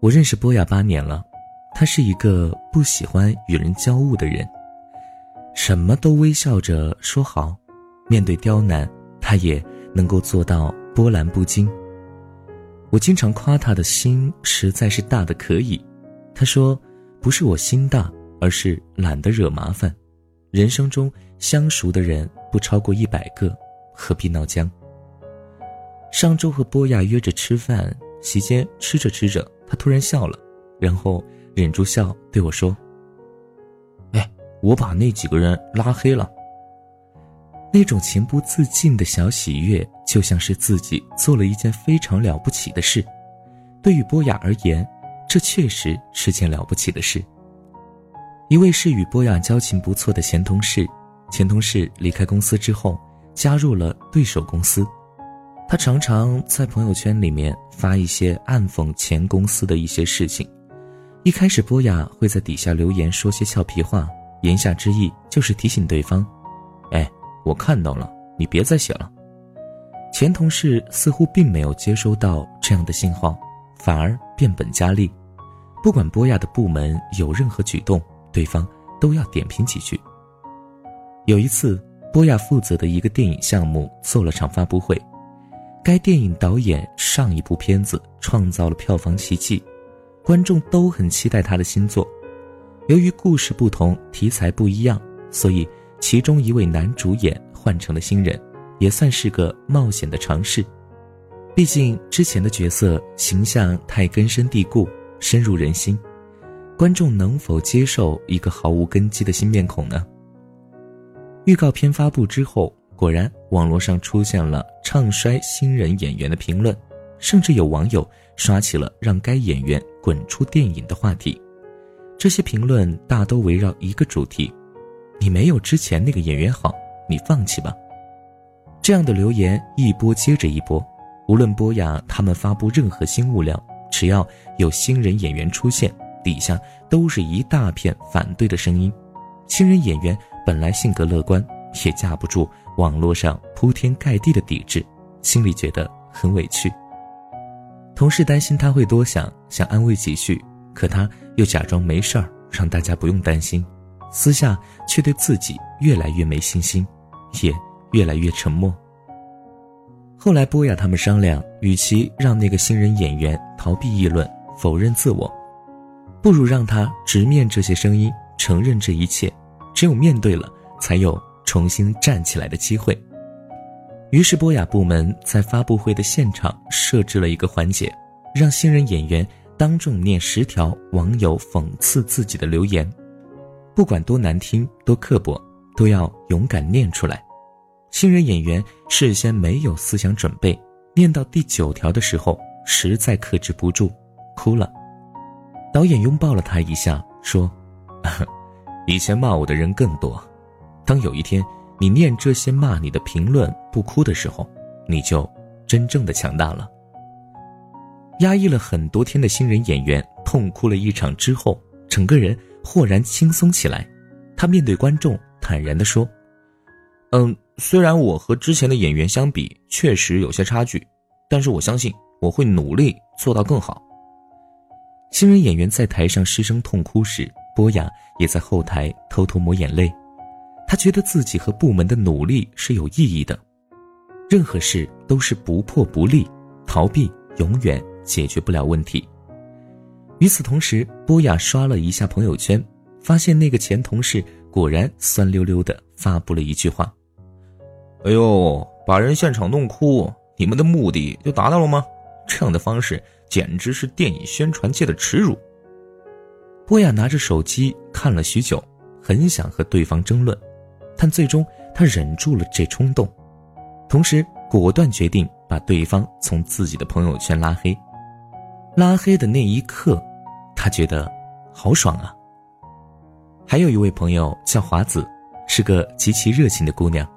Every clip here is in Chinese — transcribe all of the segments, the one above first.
我认识波雅八年了，他是一个不喜欢与人交恶的人，什么都微笑着说好，面对刁难，他也能够做到波澜不惊。我经常夸他的心实在是大的可以，他说，不是我心大，而是懒得惹麻烦。人生中相熟的人不超过一百个，何必闹僵？上周和波亚约着吃饭，席间吃着吃着。他突然笑了，然后忍住笑对我说：“哎，我把那几个人拉黑了。”那种情不自禁的小喜悦，就像是自己做了一件非常了不起的事。对于波雅而言，这确实是件了不起的事。一位是与波雅交情不错的前同事，前同事离开公司之后，加入了对手公司。他常常在朋友圈里面发一些暗讽前公司的一些事情。一开始，波雅会在底下留言说些俏皮话，言下之意就是提醒对方：“哎，我看到了，你别再写了。”前同事似乎并没有接收到这样的信号，反而变本加厉，不管波雅的部门有任何举动，对方都要点评几句。有一次，波雅负责的一个电影项目做了场发布会。该电影导演上一部片子创造了票房奇迹，观众都很期待他的新作。由于故事不同，题材不一样，所以其中一位男主演换成了新人，也算是个冒险的尝试。毕竟之前的角色形象太根深蒂固，深入人心，观众能否接受一个毫无根基的新面孔呢？预告片发布之后。果然，网络上出现了唱衰新人演员的评论，甚至有网友刷起了让该演员滚出电影的话题。这些评论大都围绕一个主题：你没有之前那个演员好，你放弃吧。这样的留言一波接着一波，无论波雅他们发布任何新物料，只要有新人演员出现，底下都是一大片反对的声音。新人演员本来性格乐观，也架不住。网络上铺天盖地的抵制，心里觉得很委屈。同事担心他会多想，想安慰几句，可他又假装没事儿，让大家不用担心。私下却对自己越来越没信心，也越来越沉默。后来波雅他们商量，与其让那个新人演员逃避议论、否认自我，不如让他直面这些声音，承认这一切。只有面对了，才有。重新站起来的机会。于是，波雅部门在发布会的现场设置了一个环节，让新人演员当众念十条网友讽刺自己的留言，不管多难听、多刻薄，都要勇敢念出来。新人演员事先没有思想准备，念到第九条的时候，实在克制不住，哭了。导演拥抱了他一下，说：“ 以前骂我的人更多。”当有一天你念这些骂你的评论不哭的时候，你就真正的强大了。压抑了很多天的新人演员痛哭了一场之后，整个人豁然轻松起来。他面对观众坦然地说：“嗯，虽然我和之前的演员相比确实有些差距，但是我相信我会努力做到更好。”新人演员在台上失声痛哭时，波雅也在后台偷偷抹眼泪。他觉得自己和部门的努力是有意义的，任何事都是不破不立，逃避永远解决不了问题。与此同时，波雅刷了一下朋友圈，发现那个前同事果然酸溜溜的发布了一句话：“哎呦，把人现场弄哭，你们的目的就达到了吗？这样的方式简直是电影宣传界的耻辱。”波雅拿着手机看了许久，很想和对方争论。但最终，他忍住了这冲动，同时果断决定把对方从自己的朋友圈拉黑。拉黑的那一刻，他觉得好爽啊。还有一位朋友叫华子，是个极其热情的姑娘，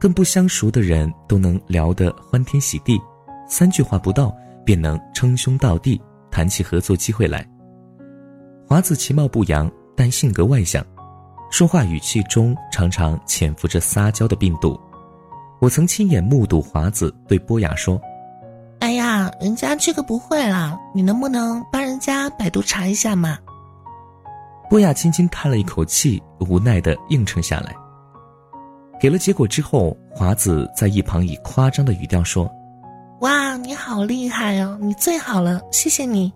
跟不相熟的人都能聊得欢天喜地，三句话不到便能称兄道弟，谈起合作机会来。华子其貌不扬，但性格外向。说话语气中常常潜伏着撒娇的病毒，我曾亲眼目睹华子对波雅说：“哎呀，人家这个不会啦，你能不能帮人家百度查一下嘛？波雅轻轻叹了一口气，无奈的应承下来。给了结果之后，华子在一旁以夸张的语调说：“哇，你好厉害哦，你最好了，谢谢你。”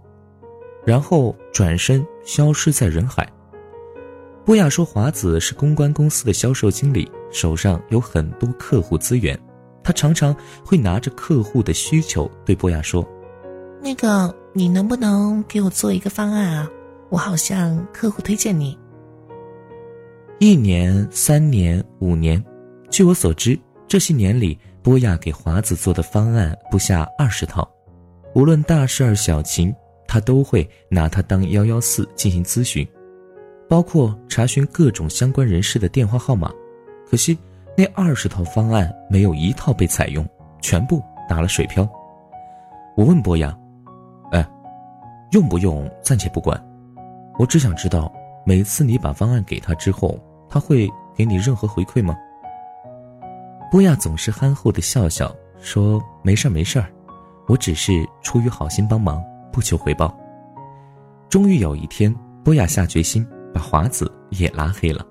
然后转身消失在人海。波亚说：“华子是公关公司的销售经理，手上有很多客户资源，他常常会拿着客户的需求对波亚说：‘那个，你能不能给我做一个方案啊？’”我好像客户推荐你。一年、三年、五年，据我所知，这些年里，波亚给华子做的方案不下二十套，无论大事儿小情，他都会拿他当幺幺四进行咨询，包括查询各种相关人士的电话号码。可惜，那二十套方案没有一套被采用，全部打了水漂。我问波亚：“哎，用不用暂且不管。”我只想知道，每次你把方案给他之后，他会给你任何回馈吗？波亚总是憨厚的笑笑，说：“没事儿，没事儿，我只是出于好心帮忙，不求回报。”终于有一天，波亚下决心把华子也拉黑了。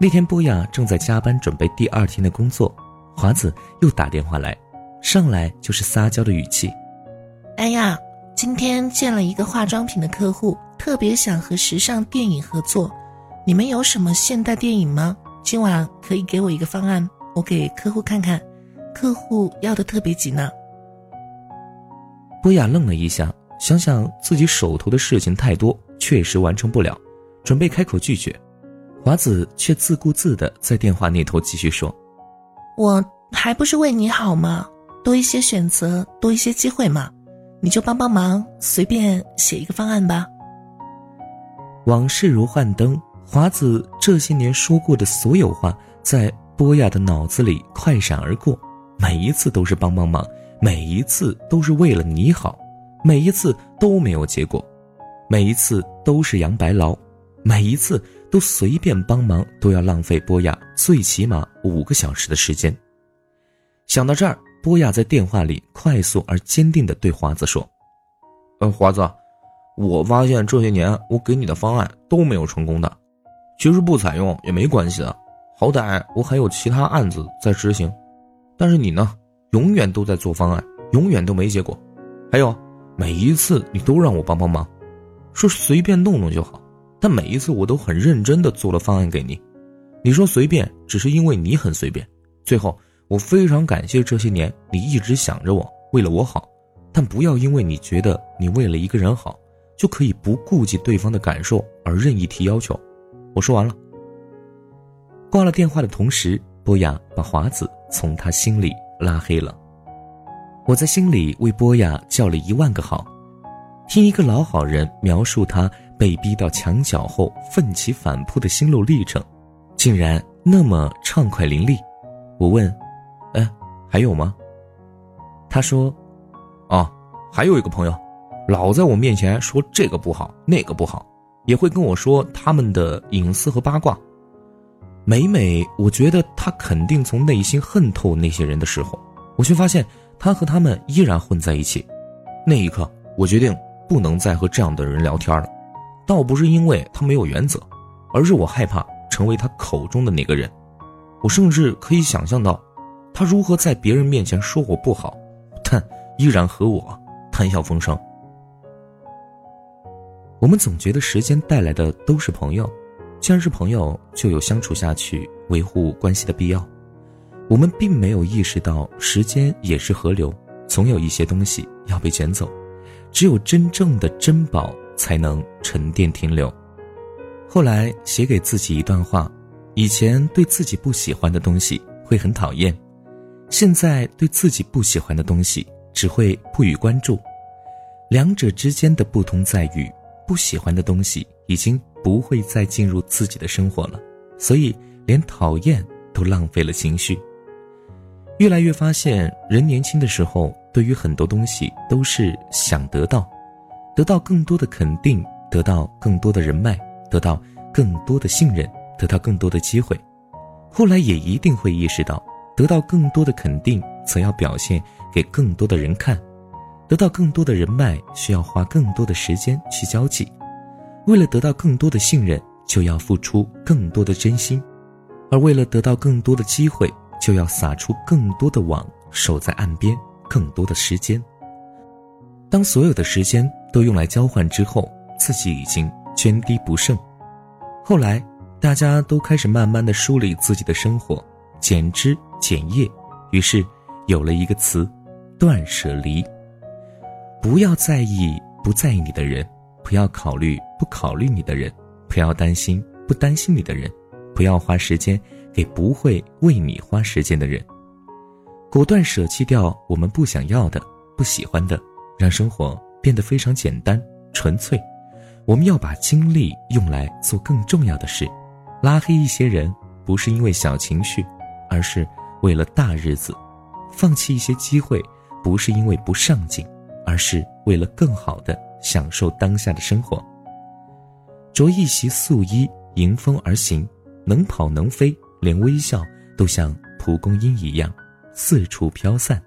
那天，波雅正在加班准备第二天的工作，华子又打电话来，上来就是撒娇的语气：“哎呀，今天见了一个化妆品的客户。”特别想和时尚电影合作，你们有什么现代电影吗？今晚可以给我一个方案，我给客户看看。客户要的特别急呢。波雅愣了一下，想想自己手头的事情太多，确实完成不了，准备开口拒绝。华子却自顾自的在电话那头继续说：“我还不是为你好吗？多一些选择，多一些机会嘛，你就帮帮忙，随便写一个方案吧。”往事如幻灯，华子这些年说过的所有话，在波亚的脑子里快闪而过。每一次都是帮帮忙，每一次都是为了你好，每一次都没有结果，每一次都是杨白劳，每一次都随便帮忙都要浪费波亚最起码五个小时的时间。想到这儿，波亚在电话里快速而坚定地对华子说：“呃，华子。”我发现这些年我给你的方案都没有成功的，其实不采用也没关系的，好歹我还有其他案子在执行。但是你呢，永远都在做方案，永远都没结果。还有，每一次你都让我帮帮忙，说随便弄弄就好，但每一次我都很认真的做了方案给你。你说随便，只是因为你很随便。最后，我非常感谢这些年你一直想着我，为了我好，但不要因为你觉得你为了一个人好。就可以不顾及对方的感受而任意提要求。我说完了。挂了电话的同时，波雅把华子从他心里拉黑了。我在心里为波雅叫了一万个好。听一个老好人描述他被逼到墙角后奋起反扑的心路历程，竟然那么畅快淋漓。我问：“哎，还有吗？”他说：“哦，还有一个朋友。”老在我面前说这个不好那个不好，也会跟我说他们的隐私和八卦。每每我觉得他肯定从内心恨透那些人的时候，我却发现他和他们依然混在一起。那一刻，我决定不能再和这样的人聊天了。倒不是因为他没有原则，而是我害怕成为他口中的那个人。我甚至可以想象到，他如何在别人面前说我不好，但依然和我谈笑风生。我们总觉得时间带来的都是朋友，既然是朋友，就有相处下去、维护关系的必要。我们并没有意识到，时间也是河流，总有一些东西要被卷走，只有真正的珍宝才能沉淀停留。后来写给自己一段话：以前对自己不喜欢的东西会很讨厌，现在对自己不喜欢的东西只会不予关注。两者之间的不同在于。不喜欢的东西已经不会再进入自己的生活了，所以连讨厌都浪费了情绪。越来越发现，人年轻的时候对于很多东西都是想得到，得到更多的肯定，得到更多的人脉，得到更多的信任，得到更多的机会。后来也一定会意识到，得到更多的肯定，则要表现给更多的人看。得到更多的人脉，需要花更多的时间去交际；为了得到更多的信任，就要付出更多的真心；而为了得到更多的机会，就要撒出更多的网，守在岸边更多的时间。当所有的时间都用来交换之后，自己已经涓滴不剩。后来，大家都开始慢慢的梳理自己的生活，减枝减叶，于是有了一个词：断舍离。不要在意不在意你的人，不要考虑不考虑你的人，不要担心不担心你的人，不要花时间给不会为你花时间的人。果断舍弃掉我们不想要的、不喜欢的，让生活变得非常简单纯粹。我们要把精力用来做更重要的事，拉黑一些人不是因为小情绪，而是为了大日子；放弃一些机会不是因为不上进。而是为了更好的享受当下的生活。着一袭素衣，迎风而行，能跑能飞，连微笑都像蒲公英一样四处飘散。